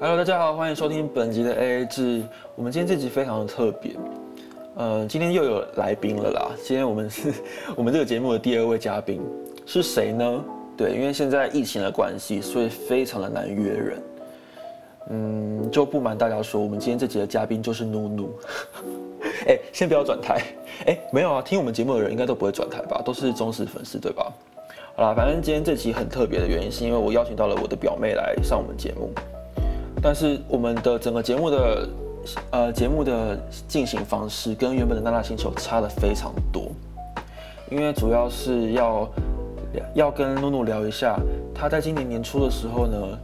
Hello，大家好，欢迎收听本集的 AA 制。我们今天这集非常的特别，呃，今天又有来宾了啦。今天我们是 我们这个节目的第二位嘉宾是谁呢？对，因为现在疫情的关系，所以非常的难约人。嗯，就不瞒大家说，我们今天这集的嘉宾就是努努。哎，先不要转台。哎，没有啊，听我们节目的人应该都不会转台吧？都是忠实粉丝，对吧？好啦，反正今天这集很特别的原因，是因为我邀请到了我的表妹来上我们节目。但是我们的整个节目的呃节目的进行方式跟原本的娜娜星球差的非常多，因为主要是要要跟露露聊一下，她在今年年初的时候呢，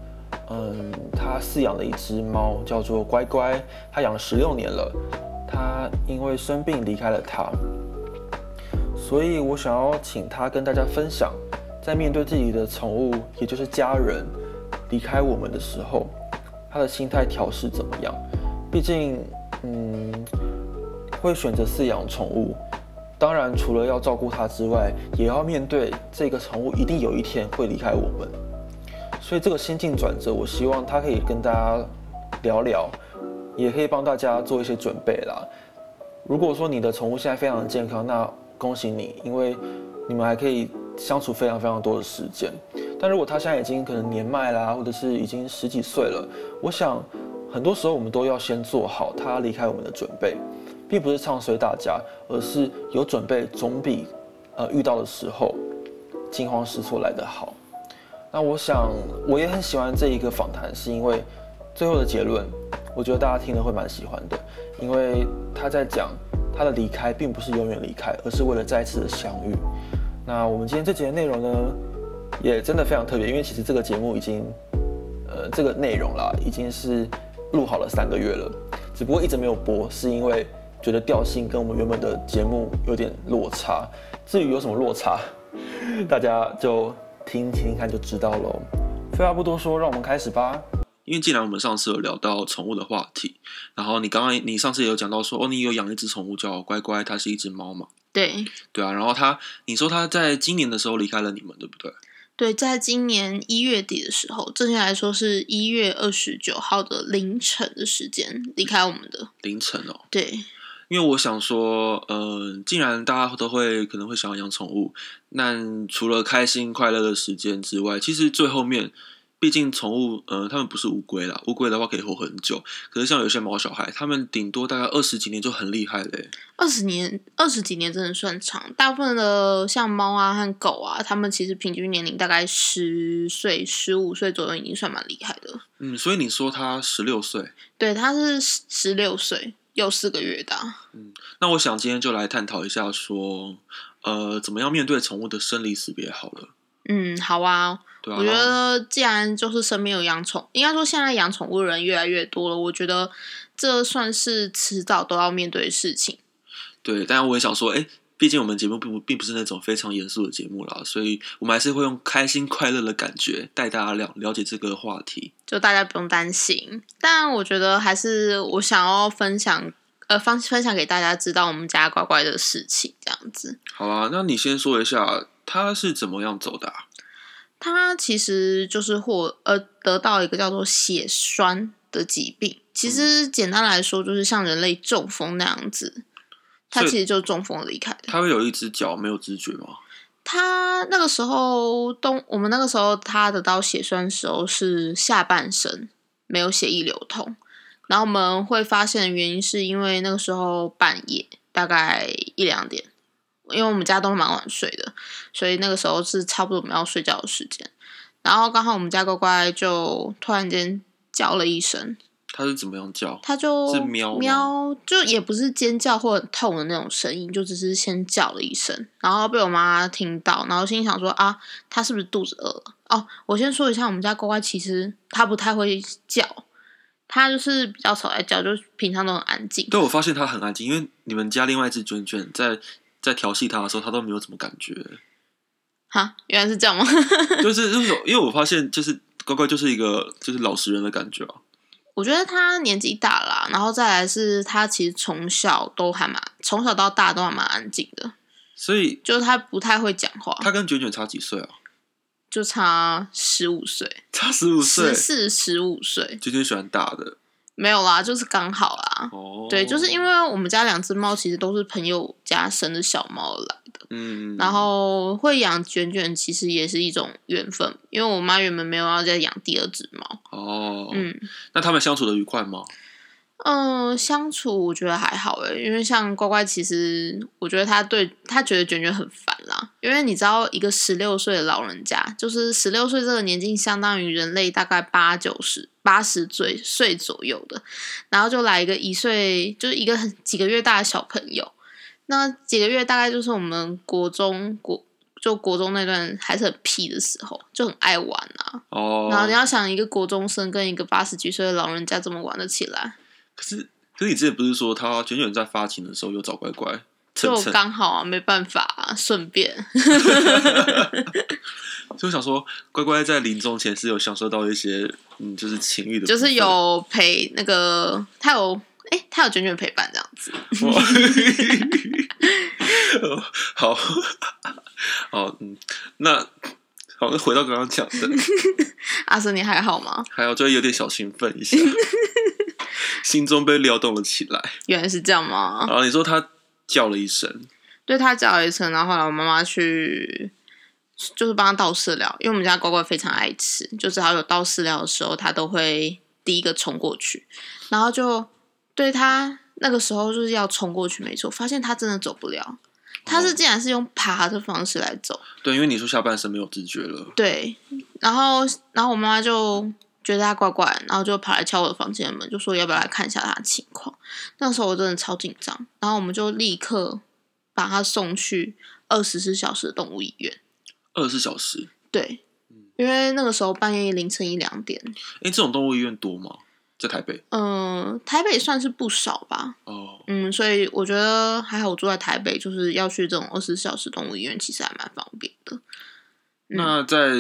嗯，她饲养了一只猫叫做乖乖，她养了十六年了，她因为生病离开了她，所以我想要请她跟大家分享，在面对自己的宠物，也就是家人离开我们的时候。他的心态调试怎么样？毕竟，嗯，会选择饲养宠物，当然除了要照顾它之外，也要面对这个宠物一定有一天会离开我们。所以这个心境转折，我希望他可以跟大家聊聊，也可以帮大家做一些准备啦。如果说你的宠物现在非常健康，那恭喜你，因为你们还可以相处非常非常多的时间。但如果他现在已经可能年迈啦，或者是已经十几岁了，我想很多时候我们都要先做好他离开我们的准备，并不是唱衰大家，而是有准备总比呃遇到的时候惊慌失措来得好。那我想我也很喜欢这一个访谈，是因为最后的结论，我觉得大家听了会蛮喜欢的，因为他在讲他的离开并不是永远离开，而是为了再次的相遇。那我们今天这节的内容呢？也真的非常特别，因为其实这个节目已经，呃，这个内容啦，已经是录好了三个月了，只不过一直没有播，是因为觉得调性跟我们原本的节目有点落差。至于有什么落差，大家就听听看就知道喽。废话不多说，让我们开始吧。因为既然我们上次有聊到宠物的话题，然后你刚刚你上次也有讲到说，哦，你有养一只宠物叫乖乖，它是一只猫嘛？对。对啊，然后它，你说它在今年的时候离开了你们，对不对？对，在今年一月底的时候，正确来说是一月二十九号的凌晨的时间离开我们的凌晨哦。对，因为我想说，呃，既然大家都会可能会想要养宠物，那除了开心快乐的时间之外，其实最后面。毕竟宠物，呃，它们不是乌龟啦。乌龟的话可以活很久，可是像有些毛小孩，他们顶多大概二十几年就很厉害嘞。二十年，二十几年真的算长。大部分的像猫啊和狗啊，它们其实平均年龄大概十岁、十五岁左右，已经算蛮厉害的。嗯，所以你说它十六岁？对，它是十六岁又四个月大。嗯，那我想今天就来探讨一下，说，呃，怎么样面对宠物的生离死别好了。嗯，好啊。我觉得，既然就是身边有养宠，应该说现在养宠物的人越来越多了。我觉得这算是迟早都要面对的事情。对，当然我也想说，哎，毕竟我们节目并不并不是那种非常严肃的节目啦，所以我们还是会用开心快乐的感觉带大家了了解这个话题。就大家不用担心。但我觉得还是我想要分享，呃，分分享给大家知道我们家乖乖的事情，这样子。好啊，那你先说一下他是怎么样走的。他其实就是获呃得到一个叫做血栓的疾病，其实简单来说就是像人类中风那样子，他其实就中风离开的。他会有一只脚没有知觉吗？他那个时候东，我们那个时候他得到血栓的时候是下半身没有血液流通，然后我们会发现的原因是因为那个时候半夜大概一两点。因为我们家都是蛮晚睡的，所以那个时候是差不多我们要睡觉的时间。然后刚好我们家乖乖就突然间叫了一声。它是怎么样叫？它就是喵喵，就也不是尖叫或很痛的那种声音，就只是先叫了一声，然后被我妈听到，然后心想说啊，它是不是肚子饿了？哦，我先说一下，我们家乖乖其实它不太会叫，它就是比较少在叫，就平常都很安静。对，我发现它很安静，因为你们家另外一只卷卷在。在调戏他的时候，他都没有什么感觉。哈，原来是这样吗？就是就是，因为我发现，就是乖乖就是一个就是老实人的感觉啊。我觉得他年纪大了，然后再来是他其实从小都还蛮从小到大都还蛮安静的，所以就是他不太会讲话。他跟卷卷差几岁啊？就差十五岁，差十五岁十，四十五岁，卷卷喜欢大的没有啦，就是刚好啦。哦。对，就是因为我们家两只猫其实都是朋友家生的小猫来的，嗯，然后会养卷卷其实也是一种缘分，因为我妈原本没有要再养第二只猫，哦，嗯。那他们相处的愉快吗？嗯，相处我觉得还好诶，因为像乖乖，其实我觉得他对他觉得卷卷很烦啦。因为你知道，一个十六岁的老人家，就是十六岁这个年纪，相当于人类大概八九十八十岁岁左右的，然后就来一个一岁，就是一个很几个月大的小朋友。那几个月大概就是我们国中国就国中那段还是很屁的时候，就很爱玩啊。哦，然后你要想，一个国中生跟一个八十几岁的老人家怎么玩得起来？可是可是你之前不是说他卷卷在发情的时候有找乖乖就刚好啊，没办法、啊，顺便。所以我想说，乖乖在临终前是有享受到一些嗯，就是情欲的，就是有陪那个他有哎、他有卷卷陪伴这样子。哇 好 好嗯，那好，那回到刚刚讲的，阿森，你还好吗？还好就有点小兴奋一下，心中被撩动了起来。原来是这样吗？然后你说他叫了一声，对他叫了一声，然后后来我妈妈去就是帮他倒饲料，因为我们家乖乖非常爱吃，就只要有倒饲料的时候，他都会第一个冲过去，然后就对他那个时候就是要冲过去，没错，发现他真的走不了，他是竟然是用爬的方式来走。对，因为你说下半身没有知觉了，对，然后然后我妈妈就觉得他怪怪，然后就跑来敲我的房间门，就说要不要来看一下他的情况。那时候我真的超紧张，然后我们就立刻把他送去二十四小时的动物医院。二十四小时。对，因为那个时候半夜凌晨一两点，哎，这种动物医院多吗？在台北？嗯、台北算是不少吧。哦，嗯，所以我觉得还好，我住在台北，就是要去这种二十四小时动物医院，其实还蛮方便的。那在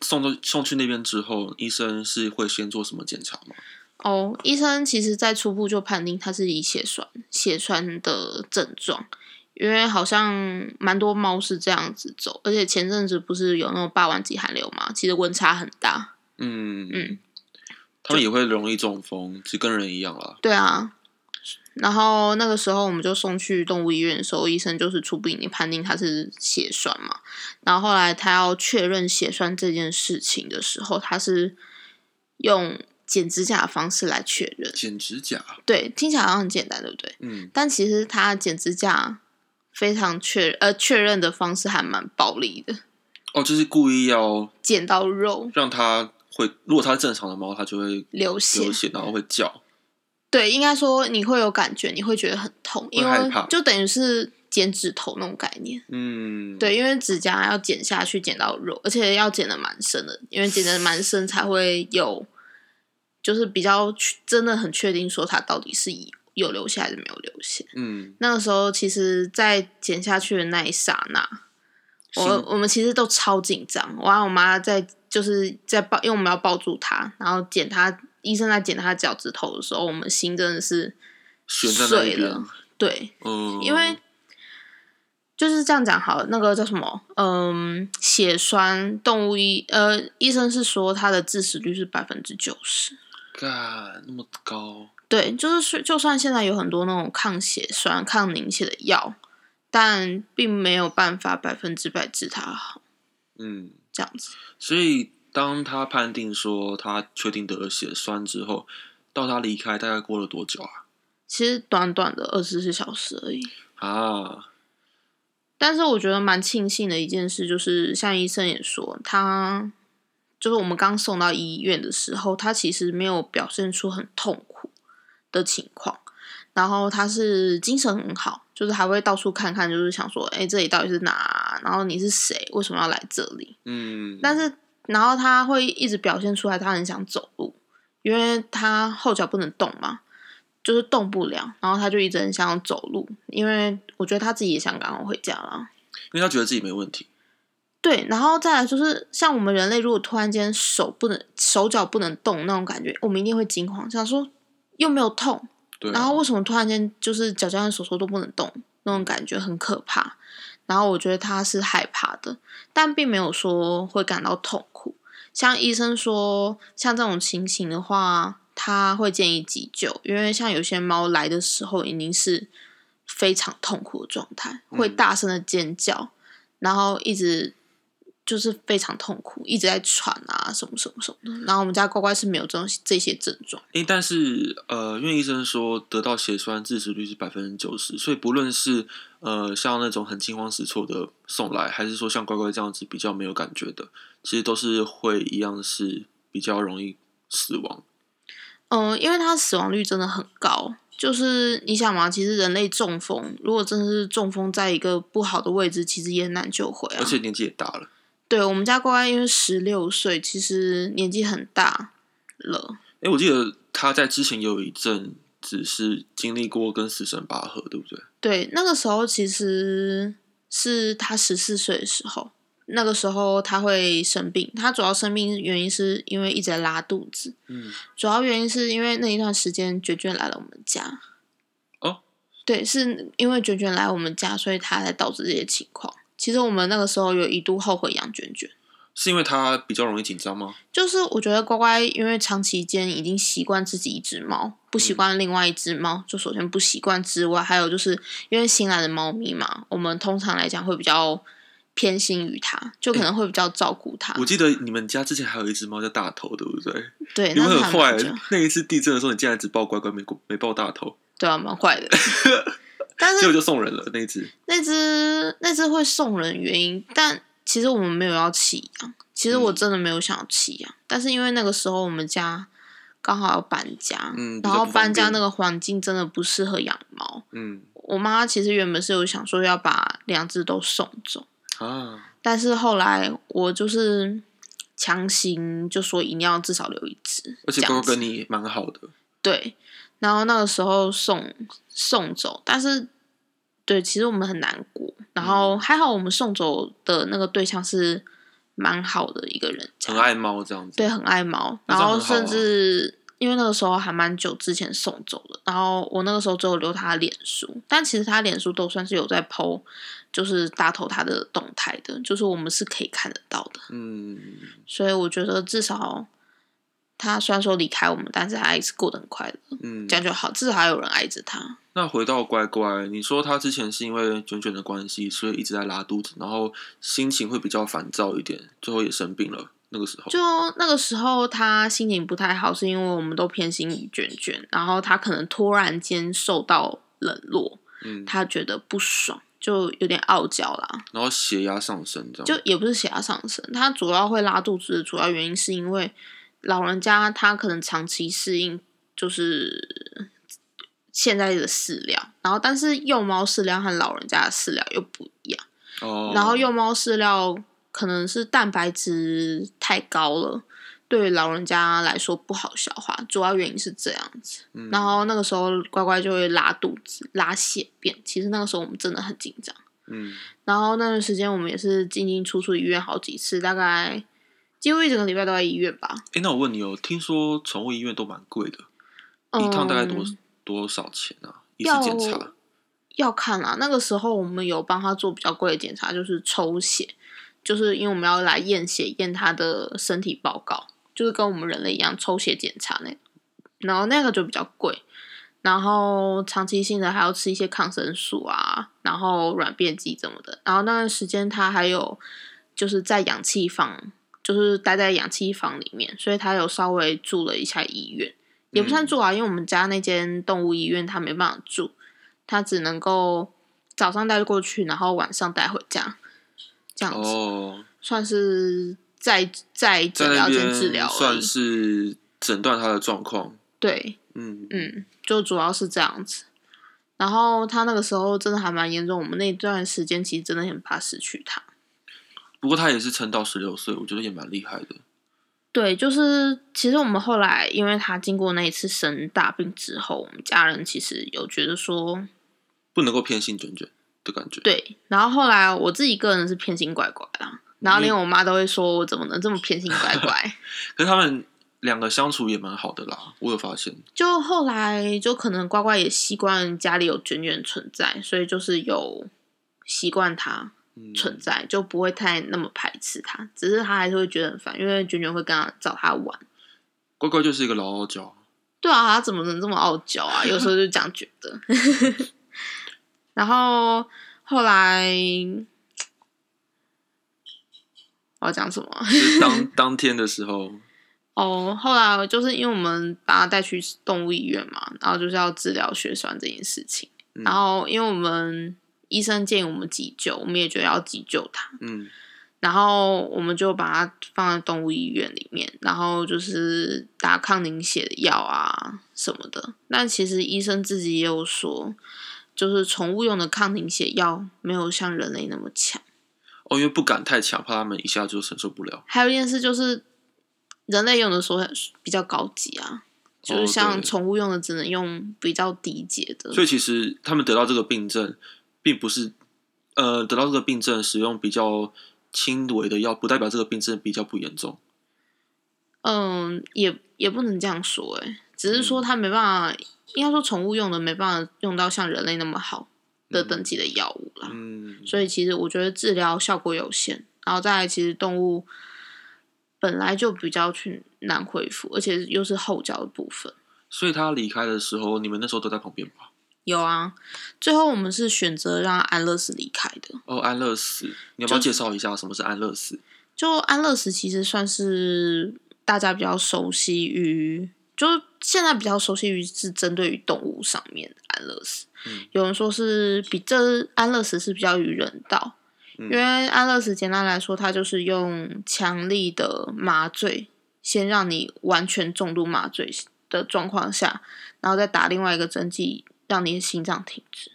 送到送去那边之后，医生是会先做什么检查吗？哦，医生其实在初步就判定他是以血栓血栓的症状，因为好像蛮多猫是这样子走，而且前阵子不是有那种霸王级寒流嘛，其实温差很大。嗯嗯，他们也会容易中风，其实跟人一样啦。对啊，然后那个时候我们就送去动物医院的时候，医生就是初步已经判定他是血栓嘛，然后后来他要确认血栓这件事情的时候，他是用剪指甲的方式来确认。剪指甲，对，听起来好像很简单，对不对？嗯，但其实他剪指甲非常确呃确认的方式还蛮暴力的，哦，就是故意要剪到肉让它会，如果它是正常的猫，它就会流血。流血，然后会叫。对，应该说你会有感觉，你会觉得很痛，因为就等于是剪指头那种概念。嗯，，对，因为指甲要剪下去，剪到肉，而且要剪的蛮深的，因为剪的蛮深才会有，就是比较真的很确定说它到底是有流血还是没有流血。嗯，那个时候，其实，在剪下去的那一刹那，我我们其实都超紧张。我和我妈在就是在抱，因为我们要抱住她，然后剪她，医生在剪他脚趾头的时候，我们心真的是碎了。。对，嗯，因为就是这样讲好了，那个叫什么？嗯，血栓动物医呃，医生是说它的致死率是百分之九十。干那么高，对，就是就算现在有很多那种抗血栓、抗凝血的药，但并没有办法百分之百治它好，嗯，这样子。所以当他判定说他确定得了血栓之后，到他离开大概过了多久啊？其实短短的二十四小时而已。啊，但是我觉得蛮庆幸的一件事，就是像医生也说，他就是我们刚送到医院的时候，他其实没有表现出很痛苦的情况，然后他是精神很好，就是还会到处看看，就是想说，哎，这里到底是哪啊？然后你是谁？为什么要来这里？嗯，但是，然后他会一直表现出来，他很想走路，因为他后脚不能动嘛，就是动不了，然后他就一直很想走路，因为我觉得他自己也想赶快回家啦。因为他觉得自己没问题，对，然后再来就是像我们人类，如果突然间手不能、手脚不能动那种感觉，我们一定会惊慌，想说又没有痛，对啊，然后为什么突然间就是脚脚和手手都不能动，那种感觉很可怕。然后我觉得他是害怕的，但并没有说会感到痛苦。像医生说，像这种情形的话，他会建议急救，因为像有些猫来的时候已经是非常痛苦的状态，会大声的尖叫，然后一直就是非常痛苦，一直在喘啊，什么什么什么的。然后我们家乖乖是没有这种这些症状。诶，但是呃，因为医生说得到血栓致死率是百分之九十，所以不论是呃像那种很惊慌失措的送来，还是说像乖乖这样子比较没有感觉的，其实都是会一样是比较容易死亡。嗯，因为它死亡率真的很高，就是你想嘛，其实人类中风，如果真的是中风在一个不好的位置，其实也很难救回啊。而且年纪也大了。对我们家乖乖因为十六岁，其实年纪很大了。哎，我记得他在之前有一阵只是经历过跟死神拔河，对不对？对，那个时候其实是他十四岁的时候，那个时候他会生病，他主要生病原因是因为一直在拉肚子。嗯，主要原因是因为那一段时间卷卷来了我们家。哦，对，是因为卷卷来我们家，所以他才导致这些情况。其实我们那个时候有一度后悔养卷卷，是因为它比较容易紧张吗？就是我觉得乖乖因为长期间已经习惯自己一只猫，不习惯另外一只猫，就首先不习惯之外，还有就是因为新来的猫咪嘛，我们通常来讲会比较偏心于它，就可能会比较照顾它。我记得你们家之前还有一只猫叫大头，对不对？对，你们那很坏那一次地震的时候，你竟然只抱乖乖，没没抱大头，对啊，蛮坏的。但是结果就送人了那一只。那只那只会送人原因，但其实我们没有要弃养。其实我嗯真的没有想要弃养，但是因为那个时候我们家刚好要搬家，嗯然后搬家那个环境真的不适合养猫。嗯我妈其实原本是有想说要把两只都送走，啊，但是后来我就是强行就说一定要至少留一只，而且乖这样子乖跟你蛮好的。对，然后那个时候送送走，但是对，其实我们很难过。然后嗯还好我们送走的那个对象是蛮好的一个人，很爱猫这样子。对，很爱猫，然后甚至因为那个时候还蛮久之前送走的，然后我那个时候只有留他的脸书，但其实他脸书都算是有在 PO，就是大头他的动态的，就是我们是可以看得到的，嗯，所以我觉得至少他虽然说离开我们，但是他还是过得很快乐。嗯这，样就好，至少还有人爱着他。那回到乖乖，你说他之前是因为卷卷的关系，所以一直在拉肚子，然后心情会比较烦躁一点，最后也生病了。那个时候，就那个时候，他心情不太好，是因为我们都偏心于卷卷，然后他可能突然间受到冷落，嗯，他觉得不爽，就有点傲娇啦。然后血压上升，这样就也不是血压上升，他主要会拉肚子的主要原因是因为老人家他可能长期适应就是现在的饲料，然后但是幼猫饲料和老人家的饲料又不一样。哦，然后幼猫饲料可能是蛋白质太高了，对于老人家来说不好消化，主要原因是这样子。嗯然后那个时候乖乖就会拉肚子、拉血便，其实那个时候我们真的很紧张。嗯，然后那段时间我们也是进进出出医院好几次，大概几乎一整个礼拜都在医院吧。哎，那我问你哦，听说宠物医院都蛮贵的，一趟大概多嗯多少钱啊？一次要检查？要看啊，那个时候我们有帮他做比较贵的检查，就是抽血，就是因为我们要来验血，验他的身体报告，就是跟我们人类一样抽血检查那，然后那个就比较贵，然后长期性的还要吃一些抗生素啊，然后软便剂什么的，然后那段时间他还有就是在氧气房，就是待在氧气房里面，所以他有稍微住了一下医院，也不算住啊，因为我们家那间动物医院他没办法住。他只能够早上带过去，然后晚上带回家，这样子、哦，算是在在诊疗间治疗算。是诊断他的状况。对，嗯嗯，就主要是这样子。然后他那个时候真的还蛮严重，我们那段时间其实真的很怕失去他。不过他也是撑到十六岁，我觉得也蛮厉害的。对，就是其实我们后来，因为他经过那一次生大病之后，我们家人其实有觉得说，不能够偏心卷卷的感觉。，对，然后后来我自己个人是偏心乖乖啦，然后连我妈都会说我怎么能这么偏心乖乖。可是他们两个相处也蛮好的啦，我有发现。就后来就可能乖乖也习惯家里有卷卷存在，所以就是有习惯它，存在，就不会太那么排斥他。只是他还是会觉得很烦，因为卷卷会跟他找他玩。乖乖就是一个老傲娇，对啊，他怎么能这么傲娇啊？有时候就这样觉得。然后后来我要讲什么？是当 当天的时候，哦，后来就是因为我们把他带去动物医院嘛，然后就是要治疗血栓这件事情。嗯然后因为我们医生建议我们急救，我们也觉得要急救他，嗯，然后我们就把它放在动物医院里面，然后就是打抗凝血的药啊什么的。但其实医生自己也有说，就是宠物用的抗凝血药没有像人类那么强。哦，因为不敢太强，怕他们一下就承受不了。还有一件事就是，人类用的时候比较高级啊，就是像宠物用的只能用比较低阶的。所以其实他们得到这个病症，并不是呃得到这个病症使用比较轻微的药，不代表这个病症比较不严重。嗯，也也不能这样说、欸，只是说它没办法，应该说宠物用的没办法用到像人类那么好的等级的药物啦。嗯，所以其实我觉得治疗效果有限，然后再来其实动物本来就比较去难恢复，而且又是后脚的部分。所以他离开的时候，你们那时候都在旁边吧？有啊，最后我们是选择让安乐死离开的。哦，安乐死，你要不要介绍一下什么是安乐死？就安乐死其实算是大家比较熟悉于，就是现在比较熟悉于是针对于动物上面的安乐死。嗯有人说是比这安乐死是比较于人道，嗯因为安乐死简单来说，它就是用强力的麻醉，先让你完全重度麻醉的状况下，然后再打另外一个针剂，让你的心脏停止。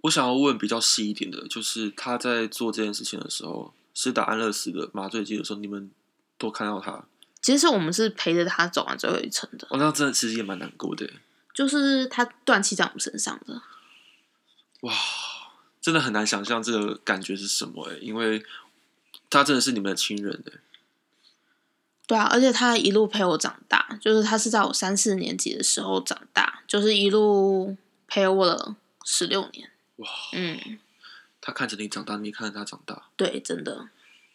我想要问比较细一点的，就是他在做这件事情的时候，是打安乐死的麻醉剂的时候，你们都看到他？其实我们是陪着他走完最后一程的，哦，那真的其实也蛮难过的。就是他断气在我们身上的。哇，真的很难想象这个感觉是什么哎，因为他真的是你们的亲人哎。对啊，而且他一路陪我长大，就是他是在我三四年级的时候长大，就是一路陪我了十六年。哇，嗯，他看着你长大，你也看着他长大。对，真的。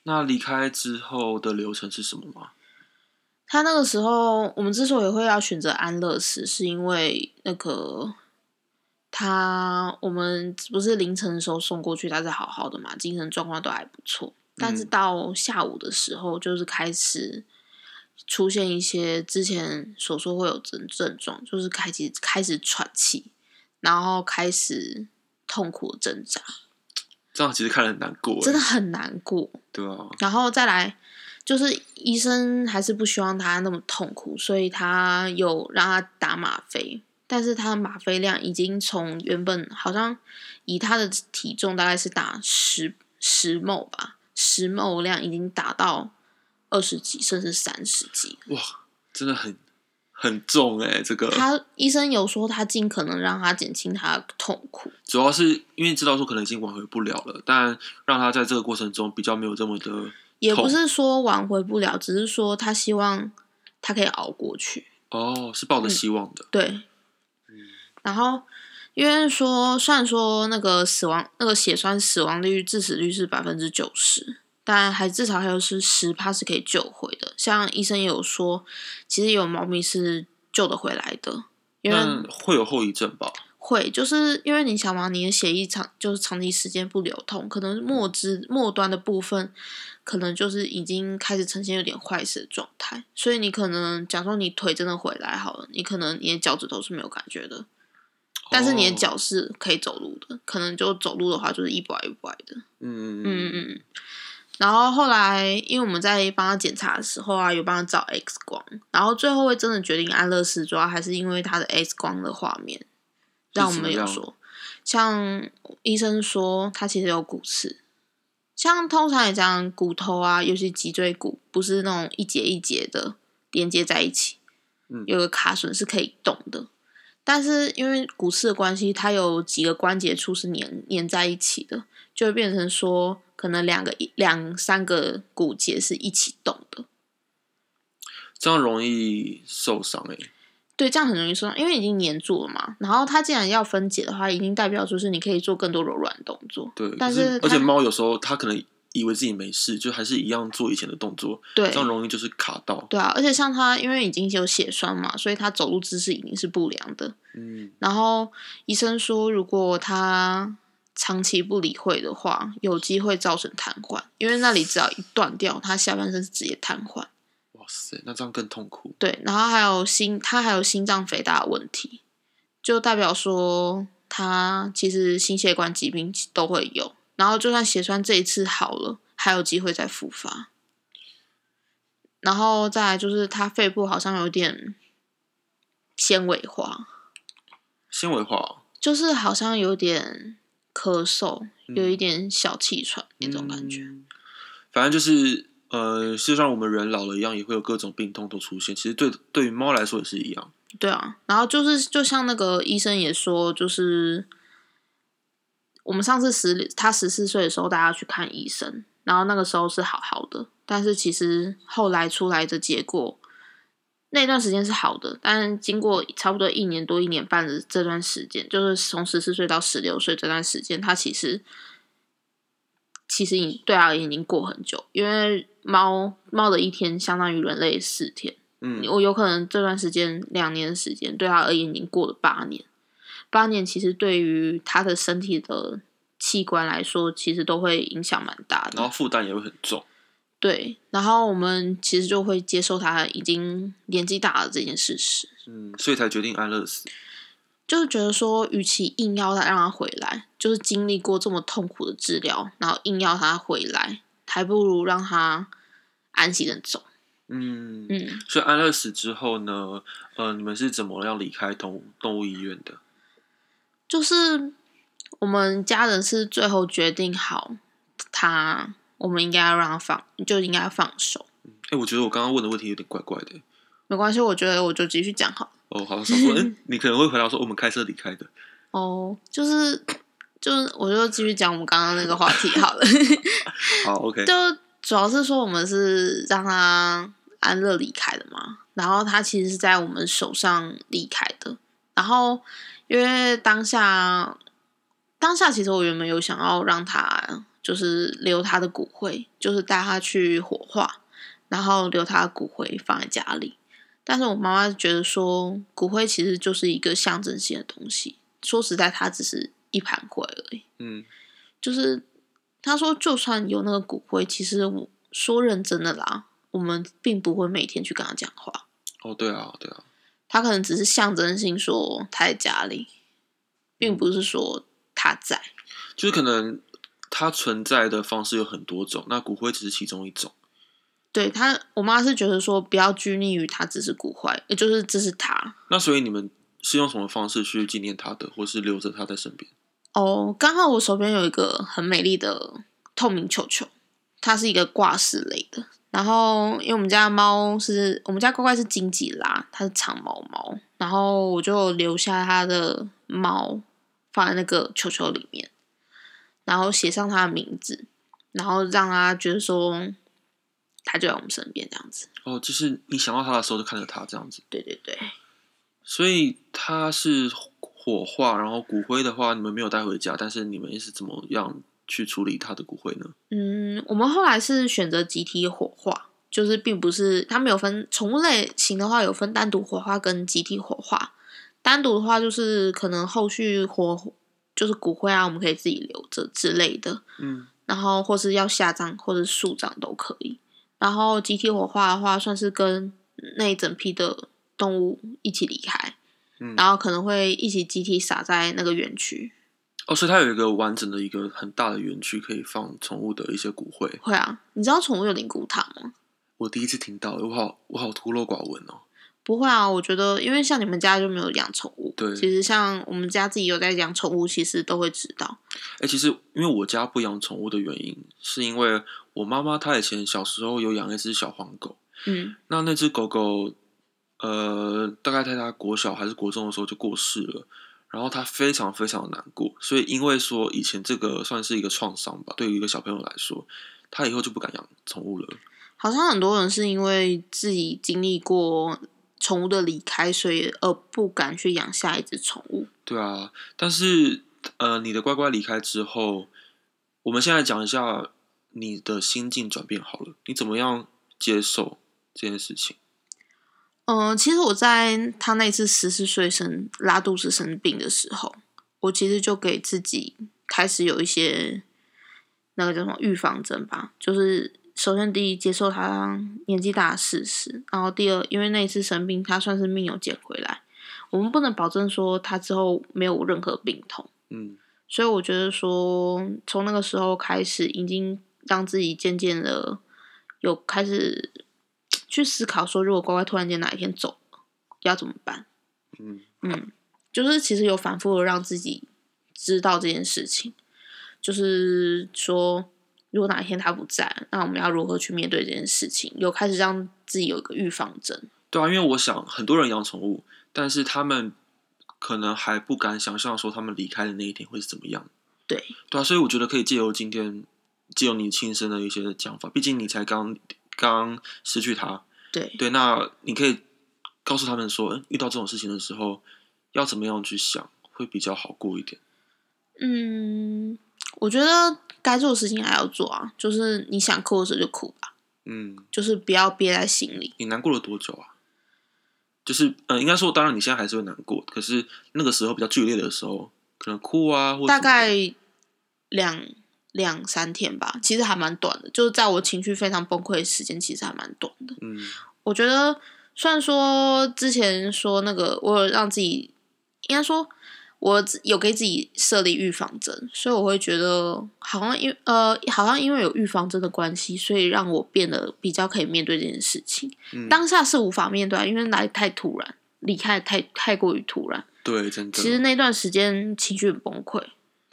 那离开之后的流程是什么吗？他那个时候，我们之所以会要选择安乐死，是因为那个他，我们不是凌晨的时候送过去，他是好好的嘛，精神状况都还不错。但是嗯到下午的时候，就是开始出现一些之前所说会有症症状，就是开始开始喘气，然后开始痛苦的挣扎，这样其实看得很难过，真的，很难过。对啊，然后再来，就是医生还是不希望他那么痛苦，所以他有让他打吗啡，但是他的吗啡量已经从原本好像以他的体重大概是打十十某吧，十某量已经打到二十几甚至三十几。哇，真的很很重哎，这个他医生有说他尽可能让他减轻他的痛苦，主要是因为知道说可能已经挽回不了了，但让他在这个过程中比较没有这么的也不是说挽回不了，只是说他希望他可以熬过去。哦，是抱着希望的，对，然后因为说，虽然说那个死亡那个血栓死亡率致死率是百分之九十，但还至少还有是十趴是可以救回的。像医生也有说，其实有猫咪是救得回来的，因为那会有后遗症吧？会就是因为你想嘛，你的血液长就是长期时间不流通，可能末肢末端的部分可能就是已经开始呈现有点坏死的状态，所以你可能假如说你腿真的回来好了，你可能你的脚趾头是没有感觉的，但是你的哦，脚是可以走路的，可能就走路的话就是一拐一拐的，嗯嗯嗯。然后后来，因为我们在帮他检查的时候啊，有帮他照 X 光，然后最后会真的决定安乐死，主要还是因为他的 X 光的画面，让我们有说，像医生说他其实有骨刺，像通常也讲骨头啊，尤其脊椎骨，不是那种一节一节的连接在一起，嗯有个卡榫是可以动的，但是因为骨刺的关系，它有几个关节处是粘粘在一起的，就会变成说可能两个两三个骨节是一起动的。这样容易受伤哎。对，这样很容易受伤，因为已经黏住了嘛。然后它既然要分解的话，一定代表就是你可以做更多柔软动作。对，但是而且猫有时候它可能以为自己没事，就还是一样做以前的动作，对这样容易就是卡到。对啊，而且像他因为已经有血栓嘛，所以他走路姿势已经是不良的。嗯，然后医生说，如果他长期不理会的话，有机会造成瘫痪，因为那里只要一断掉，他下半身是直接瘫痪。哇塞，那这样更痛苦。对，然后还有心，他还有心脏肥大的问题，就代表说他其实心血管疾病都会有。然后就算血栓这一次好了，还有机会再复发。然后再来就是他肺部好像有点纤维化，纤维化哦就是好像有点咳嗽，有一点小气喘那种感觉。嗯反正就是呃，就像我们人老了一样，也会有各种病痛都出现。其实对对于猫来说也是一样。对啊，然后就是就像那个医生也说，就是我们上次十他十四岁的时候，大家去看医生，然后那个时候是好好的，但是其实后来出来的结果，那段时间是好的，但经过差不多一年多、一年半的这段时间，就是从十四岁到十六岁这段时间，他其实其实已对他而言已经过很久，因为猫猫的一天相当于人类四天。嗯，我有可能这段时间两年的时间对他而言已经过了八年，八年其实对于他的身体的器官来说，其实都会影响蛮大的然后。负担也会很重。对，然后我们其实就会接受他已经年纪大了这件事实，嗯，所以才决定安乐死。就是觉得说，与其硬要他让他回来，就是经历过这么痛苦的治疗，然后硬要他回来，还不如让他安心的走。嗯，嗯，所以安乐死之后呢，呃，你们是怎么样离开动物动物医院的？就是我们家人是最后决定好他，我们应该要让他放，就应该放手。哎、我觉得我刚刚问的问题有点怪怪的。没关系，我觉得我就继续讲好了。哦，好，想说，嗯，你可能会回答说我们开车离开的。哦，就是就是，我就继续讲我们刚刚那个话题好了。好，OK，就主要是说我们是让他安乐离开的嘛，然后他其实是在我们手上离开的。然后因为当下当下其实我原本有想要让他就是留他的骨灰，就是带他去火化，然后留他的骨灰放在家里。但是我妈妈觉得说，骨灰其实就是一个象征性的东西。说实在，它只是一盘灰而已。嗯，就是她说，就算有那个骨灰，其实我说认真的啦，我们并不会每天去跟他讲话。哦，对啊，对啊，他可能只是象征性说他在家里，并不是说他在。就是可能它存在的方式有很多种，那骨灰只是其中一种。对他，我妈是觉得说不要拘泥于他只是骨灰，也就是这是他。那所以你们是用什么方式去纪念他的，或是留着他在身边？哦，刚好我手边有一个很美丽的透明球球，它是一个挂饰类的。然后，因为我们家的猫是我们家乖乖是金吉拉，它是长毛猫，然后我就留下它的猫放在那个球球里面，然后写上它的名字，然后让它觉得说它就在我们身边这样子。哦，就是你想到他的时候就看着他这样子。对对对，所以他是火化，然后骨灰的话，你们没有带回家，但是你们是怎么样去处理他的骨灰呢？嗯，我们后来是选择集体火化，就是并不是它没有分宠物类型的话，有分单独火化跟集体火化。单独的话，就是可能后续火就是骨灰啊，我们可以自己留着之类的，嗯，然后或是要下葬或者树葬都可以。然后集体火化的话，算是跟那一整批的动物一起离开，嗯然后可能会一起集体撒在那个园区。哦，所以它有一个完整的一个很大的园区，可以放宠物的一些骨灰。会啊，你知道宠物有灵骨塔吗？我第一次听到，我好我好孤陋寡闻哦。不会啊，我觉得因为像你们家就没有养宠物，对其实像我们家自己有在养宠物，其实都会知道。哎、其实因为我家不养宠物的原因，是因为我妈妈她以前小时候有养一只小黄狗，嗯那那只狗狗，呃，大概在她国小还是国中的时候就过世了，然后他非常非常的难过，所以因为说以前这个算是一个创伤吧，对于一个小朋友来说，他以后就不敢养宠物了。好像很多人是因为自己经历过宠物的离开，所以而不敢去养下一只宠物。对啊，但是呃，你的乖乖离开之后，我们现在讲一下你的心境转变好了，你怎么样接受这件事情？嗯、其实我在他那次十四岁生拉肚子生病的时候，我其实就给自己开始有一些那个叫什么预防针吧，就是首先第一接受他年纪大的事实，然后第二，因为那一次生病，他算是命有捡回来，我们不能保证说他之后没有任何病痛，嗯。所以我觉得说从那个时候开始，已经让自己渐渐的有开始去思考说，如果乖乖突然间哪一天走了，要怎么办？嗯嗯，就是其实有反复的让自己知道这件事情，就是说，如果哪一天他不在，那我们要如何去面对这件事情？有开始让自己有一个预防针。对啊，因为我想很多人养宠物，但是他们可能还不敢想象说他们离开的那一天会是怎么样。对，对啊，所以我觉得可以借由今天，借由你亲身的一些讲法，毕竟你才刚刚失去他，对，对，那你可以告诉他们说，嗯遇到这种事情的时候，要怎么样去想，会比较好过一点。嗯，我觉得该做的事情还要做啊，就是你想哭的时候就哭吧，嗯，就是不要憋在心里。你难过了多久啊？就是，呃，应该说，当然你现在还是会难过，可是那个时候比较剧烈的时候，可能哭啊，或大概两两三天吧，其实还蛮短的。就是在我情绪非常崩溃的时间，其实还蛮短的。嗯我觉得虽然说之前说那个，我有让自己，应该说我有给自己设立预防针，所以我会觉得好像因呃好像因为有预防针的关系，所以让我变得比较可以面对这件事情。嗯，当下是无法面对啊，因为来太突然，离开太太过于突然。对，真的，其实那段时间情绪很崩溃，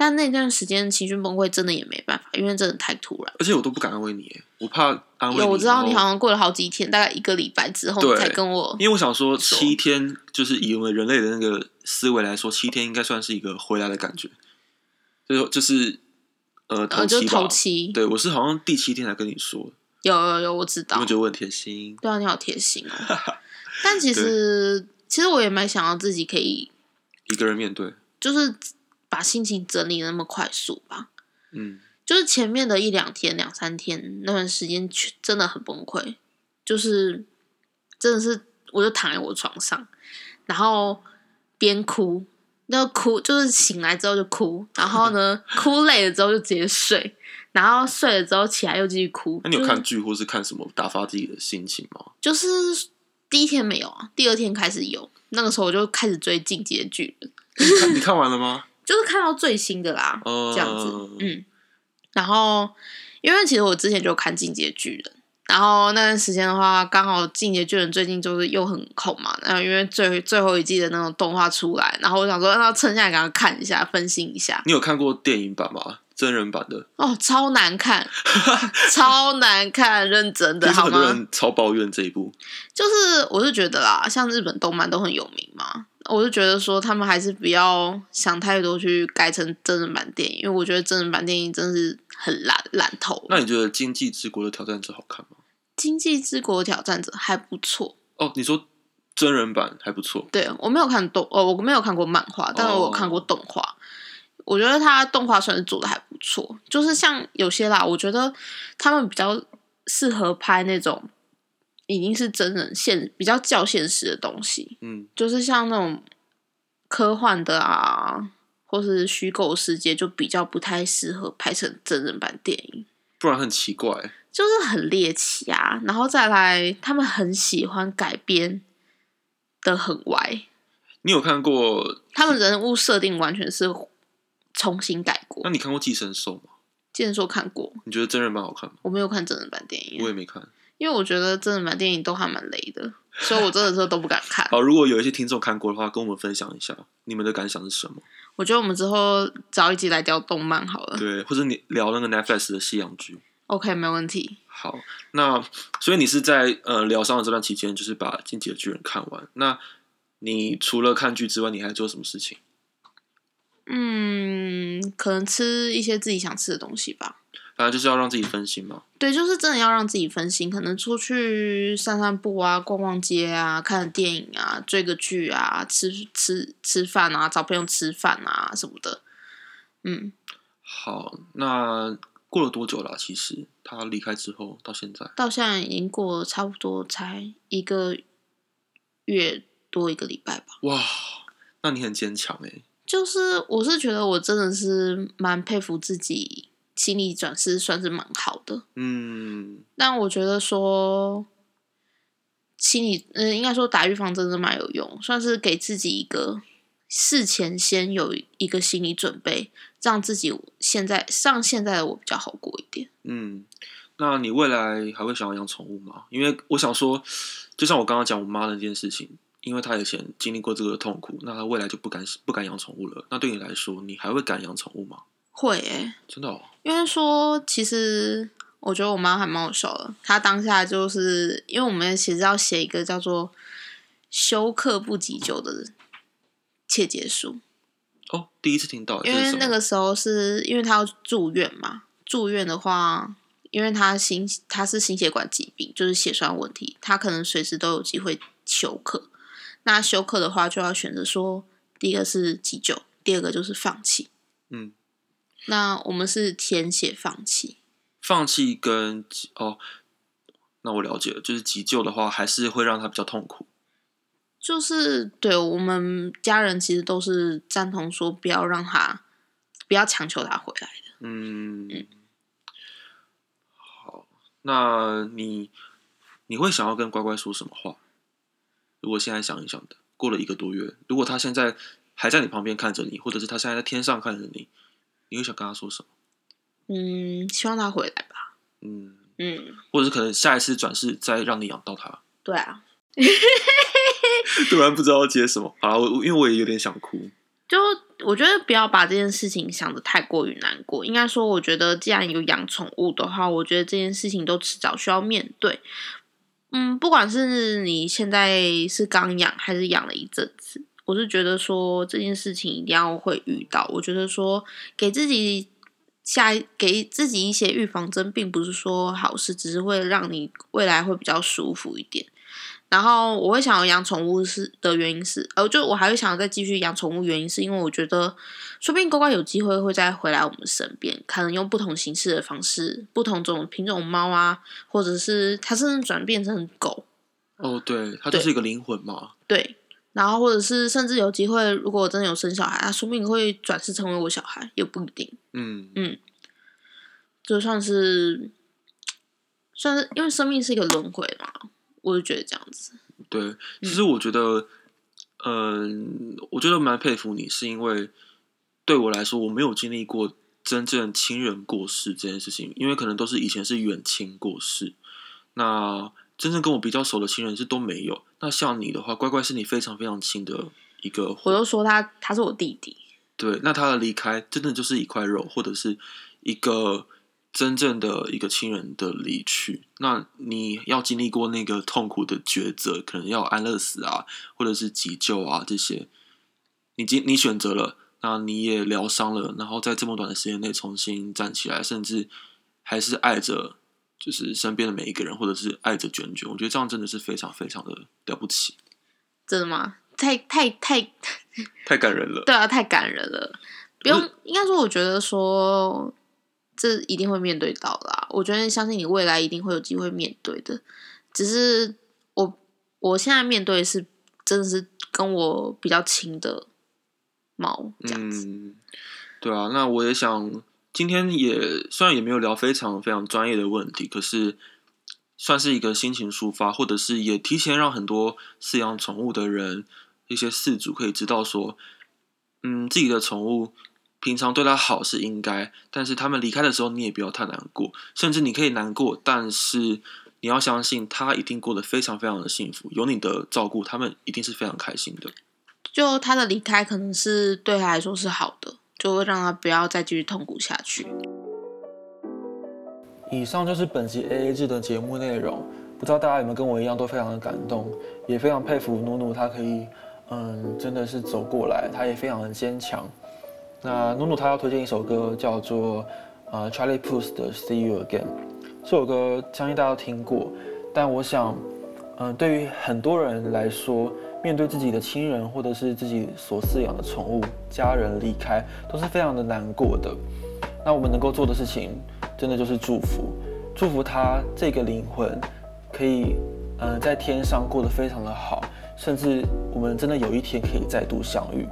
但那段时间情绪崩溃真的也没办法，因为真的太突然。而且我都不敢安慰你，我怕安慰你。有我知道你好像过了好几天，大概一个礼拜之后你才跟我，因为我想说，七天就是以我们人类的那个思维来说，七天应该算是一个回来的感觉，就就是呃头七吧。头七，对，我是好像第七天才跟你说，有有有，我知道有没有，觉得我很贴心？对啊，你好贴心哦。但其实其实我也蛮想要自己可以，一个人面对，就是把心情整理的那么快速吧。嗯就是前面的一两天、两三天那段时间，真的很崩溃，就是真的是，我就躺在我床上，然后边哭，那哭就是醒来之后就哭，然后呢哭累了之后就直接睡，然后睡了之后起来又继续哭。那你有看剧或是看什么打发自己的心情吗？就是第一天没有啊，第二天开始有，那个时候我就开始追《进击的巨人》，你看你看完了吗？就是看到最新的啦，哦这样子，嗯。然后，因为其实我之前就看《进阶巨人》，然后那段时间的话，刚好《进阶巨人》最近就是又很红嘛，然后因为最最后一季的那种动画出来，然后我想说，那趁下来给他看一下，分析一下。你有看过电影版吗？真人版的，哦，超难看，超难看，认真的好吗？很多人超抱怨这一部。就是我是觉得啦，像日本动漫都很有名嘛，我就觉得说他们还是不要想太多去改成真人版电影，因为我觉得真人版电影真是很烂烂透。那你觉得《经济之国的挑战者》好看吗？经济之国挑战者还不错，哦，你说真人版还不错，对我没有看动，哦，我没有看过漫画，但是我有看过动画。我觉得他动画算是做的还不错，就是像有些啦，我觉得他们比较适合拍那种已经是真人现比较较现实的东西，嗯，就是像那种科幻的啊，或是虚构世界，就比较不太适合拍成真人版电影。不然很奇怪。就是很猎奇啊，然后再来，他们很喜欢改编的很歪，你有看过？他们人物设定完全是重新改过那。你看过《寄生兽》吗？寄生兽看过，你觉得真人版好看吗？我没有看真人版电影，我也没看。因为我觉得真人版电影都还蛮雷的，所以我真的是都不敢看。好，如果有一些听众看过的话，跟我们分享一下你们的感想是什么？我觉得我们之后找一集来聊动漫好了。对，或者你聊那个 Netflix 的西洋剧。OK，没问题。好，那所以你是在呃疗伤的这段期间，就是把《进击的巨人》看完。那你除了看剧之外，你还做什么事情？嗯，可能吃一些自己想吃的东西吧。反正就是要让自己分心嘛。对，就是真的要让自己分心，可能出去散散步啊，逛逛街啊，看个电影啊，追个剧啊，吃吃吃饭啊，找朋友吃饭啊什么的。嗯，好，那过了多久了？其实他离开之后到现在，到现在已经过了差不多才一个月多一个礼拜吧。哇，那你很坚强哎。就是我是觉得我真的是蛮佩服自己心理转世算是蛮好的，嗯，但我觉得说心理嗯应该说打预防针真的蛮有用，算是给自己一个事前先有一个心理准备，让自己现在上现在的我比较好过一点。嗯，那你未来还会想要养宠物吗？因为我想说，就像我刚刚讲我妈的那件事情。因为他以前经历过这个痛苦，那他未来就不敢不敢养宠物了。那对你来说，你还会敢养宠物吗？会诶，真的。哦。因为说，其实我觉得我妈还蛮好笑的。她当下就是因为我们其实要写一个叫做“休克不急救”的切结书。哦，第一次听到。因为那个时候是因为她要住院嘛，住院的话，因为她心她是心血管疾病，就是血栓问题，她可能随时都有机会休克。那休克的话，就要选择说，第一个是急救，第二个就是放弃。嗯，那我们是填写放弃。放弃跟哦，那我了解了，就是急救的话，还是会让他比较痛苦。就是对我们家人其实都是赞同说，不要让他，不要强求他回来的。嗯嗯。好，那你你会想要跟乖乖说什么话？如果现在想一想的，过了一个多月，如果他现在还在你旁边看着你，或者是他现在在天上看着你，你会想跟他说什么？嗯，希望他回来吧。嗯嗯，或者是可能下一次转世再让你养到他。对啊。突然不知道接什么，好了，我因为我也有点想哭。就我觉得不要把这件事情想的太过于难过。应该说，我觉得既然有养宠物的话，我觉得这件事情都迟早需要面对。嗯，不管是你现在是刚养还是养了一阵子，我是觉得说这件事情一定要会遇到。我觉得说给自己下给自己一些预防针，并不是说好事，只是会让你未来会比较舒服一点。然后我会想要养宠物是的原因是，呃，就我还会想要再继续养宠物，原因是因为我觉得，说不定乖乖有机会会再回来我们身边，可能用不同形式的方式，不同种品种猫啊，或者是它甚至转变成狗。哦，对，它就是一个灵魂嘛。对，然后或者是甚至有机会，如果我真的有生小孩，他说不定会转世成为我小孩，也不一定。嗯嗯，就算是算是因为生命是一个轮回嘛。我就觉得这样子。对，其实我觉得，嗯，我觉得蛮佩服你，是因为对我来说，我没有经历过真正亲人过世这件事情，因为可能都是以前是远亲过世，那真正跟我比较熟的亲人是都没有。那像你的话，乖乖是你非常非常亲的一个，我都说他他是我弟弟。对，那他的离开真的就是一块肉，或者是一个。真正的一个亲人的离去，那你要经历过那个痛苦的抉择，可能要安乐死啊，或者是急救啊这些，你经你选择了，那你也疗伤了，然后在这么短的时间内重新站起来，甚至还是爱着就是身边的每一个人，或者是爱着卷卷，我觉得这样真的是非常非常的了不起。真的吗？太太太太感人了。对啊，太感人了。不用，应该说，我觉得说。这一定会面对到啦，我觉得相信你未来一定会有机会面对的。只是我我现在面对是真的是跟我比较亲的猫这样子。嗯，对啊，那我也想今天也虽然也没有聊非常非常专业的问题，可是算是一个心情抒发，或者是也提前让很多饲养宠物的人一些饲主可以知道说，嗯，自己的宠物。平常对他好是应该，但是他们离开的时候，你也不要太难过。甚至你可以难过，但是你要相信他一定过得非常非常的幸福，有你的照顾，他们一定是非常开心的。就他的离开，可能是对他来说是好的，就会让他不要再继续痛苦下去。以上就是本集 A A 制的节目内容，不知道大家有没有跟我一样都非常的感动，也非常佩服努努，他可以，嗯，真的是走过来，他也非常的坚强。那努努他要推荐一首歌，叫做《呃 Charlie Puth 的 See You Again 这首歌，相信大家都听过。但我想，嗯、对于很多人来说，面对自己的亲人或者是自己所饲养的宠物家人离开，都是非常的难过的。那我们能够做的事情，真的就是祝福，祝福他这个灵魂可以，嗯、在天上过得非常的好，甚至我们真的有一天可以再度相遇。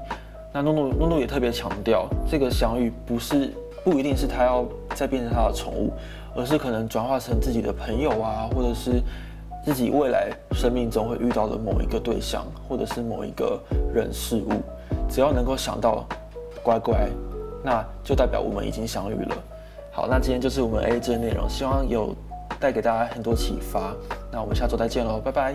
那诺诺诺诺也特别强调，这个相遇不是不一定是他要再变成他的宠物，而是可能转化成自己的朋友啊，或者是自己未来生命中会遇到的某一个对象，或者是某一个人事物。只要能够想到乖乖，那就代表我们已经相遇了。好，那今天就是我们 A 制的内容，希望有带给大家很多启发。那我们下周再见喽，拜拜。